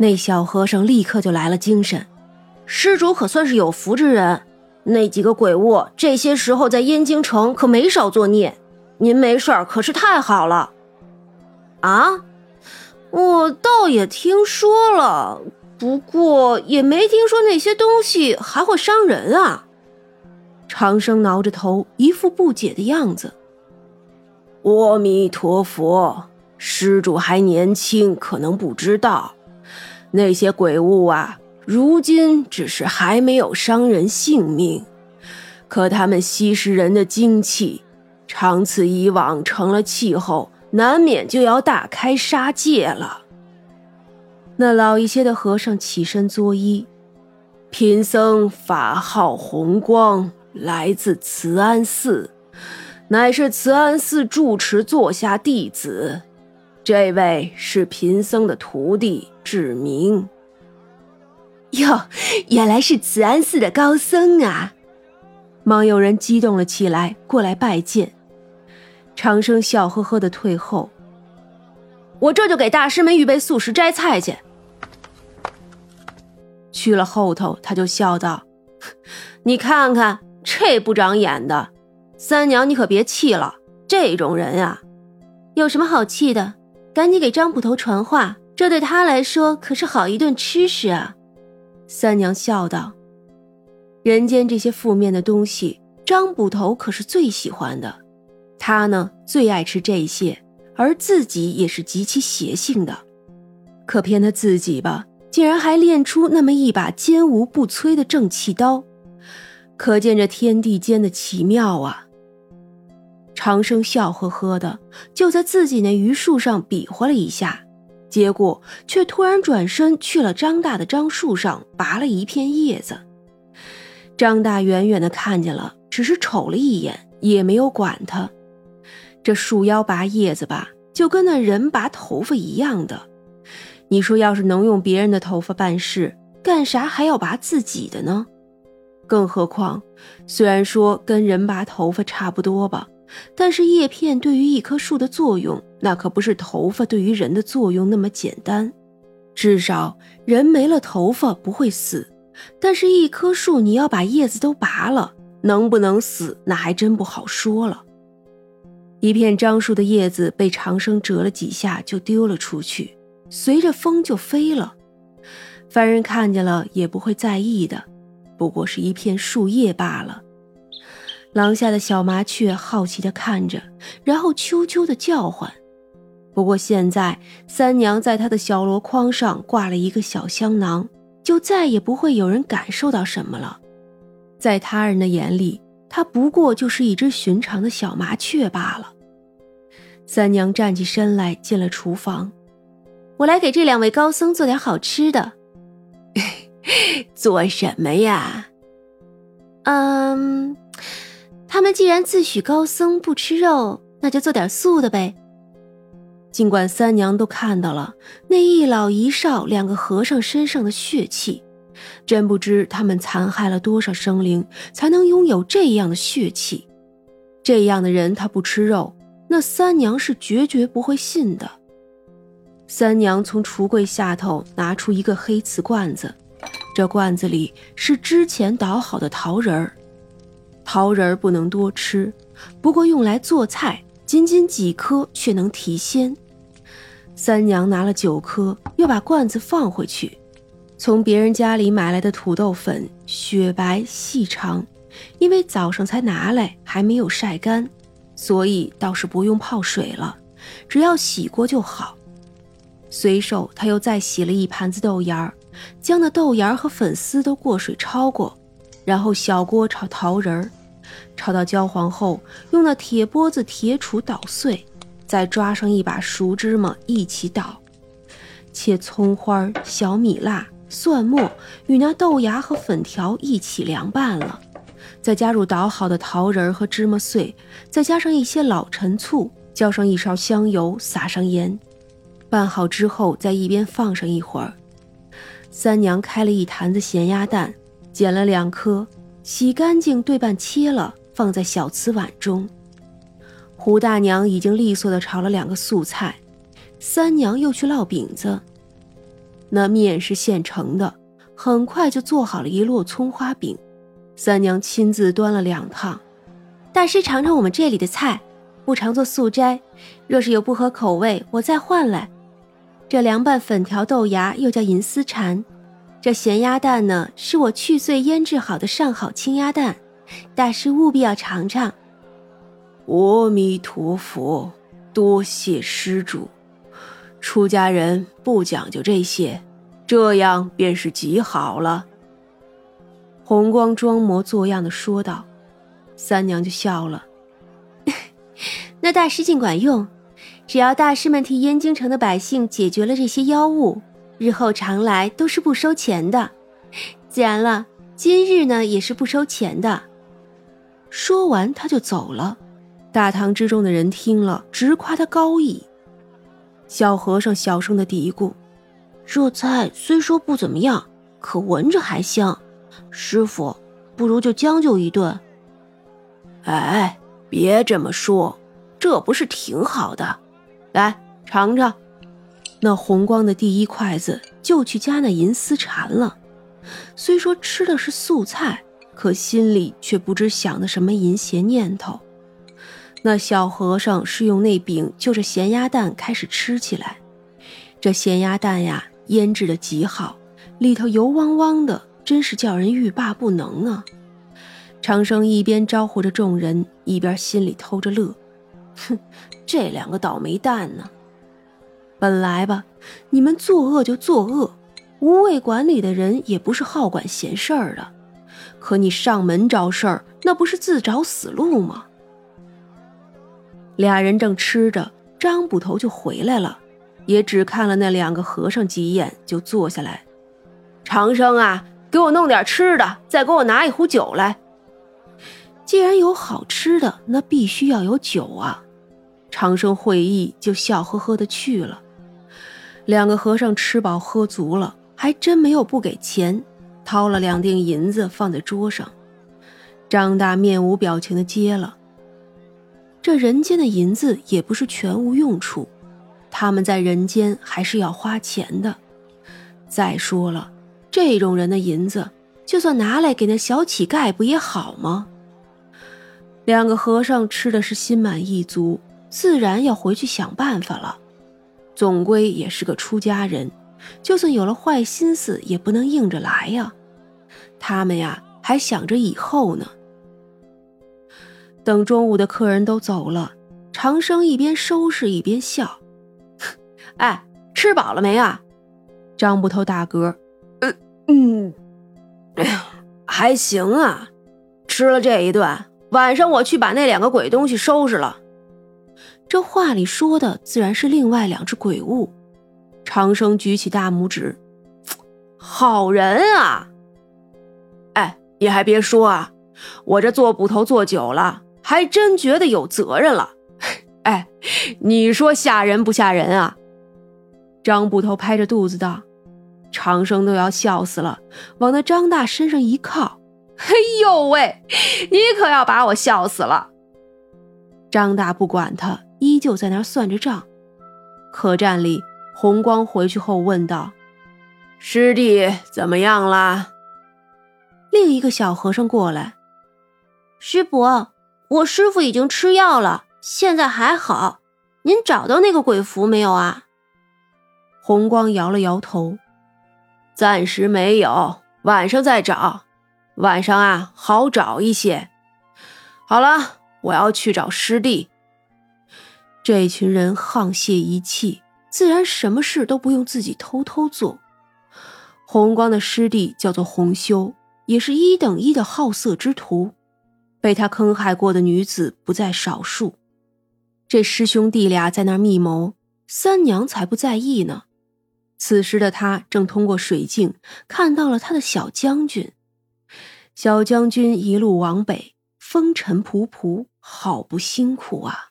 那小和尚立刻就来了精神。施主可算是有福之人，那几个鬼物这些时候在燕京城可没少作孽，您没事儿可是太好了。啊，我倒也听说了，不过也没听说那些东西还会伤人啊。长生挠着头，一副不解的样子。阿弥陀佛，施主还年轻，可能不知道，那些鬼物啊。如今只是还没有伤人性命，可他们吸食人的精气，长此以往成了气候，难免就要大开杀戒了。那老一些的和尚起身作揖：“贫僧法号红光，来自慈安寺，乃是慈安寺住持座下弟子。这位是贫僧的徒弟志明。”哟，原来是慈安寺的高僧啊！忙有人激动了起来，过来拜见。长生笑呵呵的退后。我这就给大师们预备素食斋菜去。去了后头，他就笑道：“ 你看看这不长眼的，三娘你可别气了。这种人啊，有什么好气的？赶紧给张捕头传话，这对他来说可是好一顿吃食啊！”三娘笑道：“人间这些负面的东西，张捕头可是最喜欢的。他呢，最爱吃这些，而自己也是极其邪性的。可偏他自己吧，竟然还练出那么一把坚无不摧的正气刀，可见这天地间的奇妙啊！”长生笑呵呵的，就在自己那榆树上比划了一下。结果却突然转身去了张大的樟树上，拔了一片叶子。张大远远的看见了，只是瞅了一眼，也没有管他。这树妖拔叶子吧，就跟那人拔头发一样的。你说，要是能用别人的头发办事，干啥还要拔自己的呢？更何况，虽然说跟人拔头发差不多吧。但是叶片对于一棵树的作用，那可不是头发对于人的作用那么简单。至少人没了头发不会死，但是一棵树你要把叶子都拔了，能不能死那还真不好说了。一片樟树的叶子被长生折了几下就丢了出去，随着风就飞了。凡人看见了也不会在意的，不过是一片树叶罢了。廊下的小麻雀好奇地看着，然后啾啾地叫唤。不过现在三娘在她的小箩筐上挂了一个小香囊，就再也不会有人感受到什么了。在他人的眼里，它不过就是一只寻常的小麻雀罢了。三娘站起身来，进了厨房：“我来给这两位高僧做点好吃的。做什么呀？嗯。”他们既然自诩高僧不吃肉，那就做点素的呗。尽管三娘都看到了那一老一少两个和尚身上的血气，真不知他们残害了多少生灵，才能拥有这样的血气。这样的人他不吃肉，那三娘是绝绝不会信的。三娘从橱柜下头拿出一个黑瓷罐子，这罐子里是之前捣好的桃仁儿。桃仁不能多吃，不过用来做菜，仅仅几颗却能提鲜。三娘拿了九颗，又把罐子放回去。从别人家里买来的土豆粉，雪白细长，因为早上才拿来，还没有晒干，所以倒是不用泡水了，只要洗过就好。随手他又再洗了一盘子豆芽儿，将那豆芽儿和粉丝都过水焯过，然后小锅炒桃仁儿。炒到焦黄后，用那铁钵子、铁杵捣碎，再抓上一把熟芝麻一起捣，切葱花、小米辣、蒜末与那豆芽和粉条一起凉拌了，再加入捣好的桃仁和芝麻碎，再加上一些老陈醋，浇上一勺香油，撒上盐，拌好之后，在一边放上一会儿。三娘开了一坛子咸鸭蛋，捡了两颗。洗干净，对半切了，放在小瓷碗中。胡大娘已经利索的炒了两个素菜，三娘又去烙饼子。那面是现成的，很快就做好了一摞葱花饼。三娘亲自端了两趟，大师尝尝我们这里的菜，不常做素斋，若是有不合口味，我再换来。这凉拌粉条豆芽又叫银丝蝉，这咸鸭蛋呢，是我去碎腌制好的上好青鸭蛋，大师务必要尝尝。阿弥陀佛，多谢施主。出家人不讲究这些，这样便是极好了。红光装模作样的说道，三娘就笑了。那大师尽管用，只要大师们替燕京城的百姓解决了这些妖物，日后常来都是不收钱的。自然了，今日呢也是不收钱的。说完，他就走了。大堂之中的人听了，直夸他高义。小和尚小声的嘀咕：“这菜虽说不怎么样，可闻着还香。师傅，不如就将就一顿。”哎，别这么说，这不是挺好的？来尝尝。那红光的第一筷子就去夹那银丝蝉了。虽说吃的是素菜，可心里却不知想的什么淫邪念头。那小和尚是用那饼就着咸鸭蛋开始吃起来，这咸鸭蛋呀腌制的极好，里头油汪汪的，真是叫人欲罢不能啊！长生一边招呼着众人，一边心里偷着乐，哼，这两个倒霉蛋呢！本来吧，你们作恶就作恶，无畏馆里的人也不是好管闲事儿的，可你上门找事儿，那不是自找死路吗？俩人正吃着，张捕头就回来了，也只看了那两个和尚几眼，就坐下来。长生啊，给我弄点吃的，再给我拿一壶酒来。既然有好吃的，那必须要有酒啊。长生会意，就笑呵呵的去了。两个和尚吃饱喝足了，还真没有不给钱，掏了两锭银子放在桌上。张大面无表情的接了。这人间的银子也不是全无用处，他们在人间还是要花钱的。再说了，这种人的银子，就算拿来给那小乞丐，不也好吗？两个和尚吃的是心满意足，自然要回去想办法了。总归也是个出家人，就算有了坏心思，也不能硬着来呀。他们呀，还想着以后呢。等中午的客人都走了，长生一边收拾一边笑：“哎，吃饱了没啊？”张捕头大嗝：“嗯嗯，哎呀，还行啊。吃了这一顿，晚上我去把那两个鬼东西收拾了。”这话里说的自然是另外两只鬼物。长生举起大拇指：“好人啊！哎，你还别说啊，我这做捕头做久了。”还真觉得有责任了，哎，你说吓人不吓人啊？张捕头拍着肚子道：“长生都要笑死了，往那张大身上一靠，哎呦喂，你可要把我笑死了。”张大不管他，依旧在那算着账。客栈里，红光回去后问道：“师弟怎么样啦？”另一个小和尚过来：“师伯。”我师傅已经吃药了，现在还好。您找到那个鬼符没有啊？红光摇了摇头，暂时没有，晚上再找。晚上啊，好找一些。好了，我要去找师弟。这群人沆瀣一气，自然什么事都不用自己偷偷做。红光的师弟叫做红修，也是一等一的好色之徒。被他坑害过的女子不在少数，这师兄弟俩在那儿密谋，三娘才不在意呢。此时的他正通过水镜看到了他的小将军。小将军一路往北，风尘仆仆，好不辛苦啊。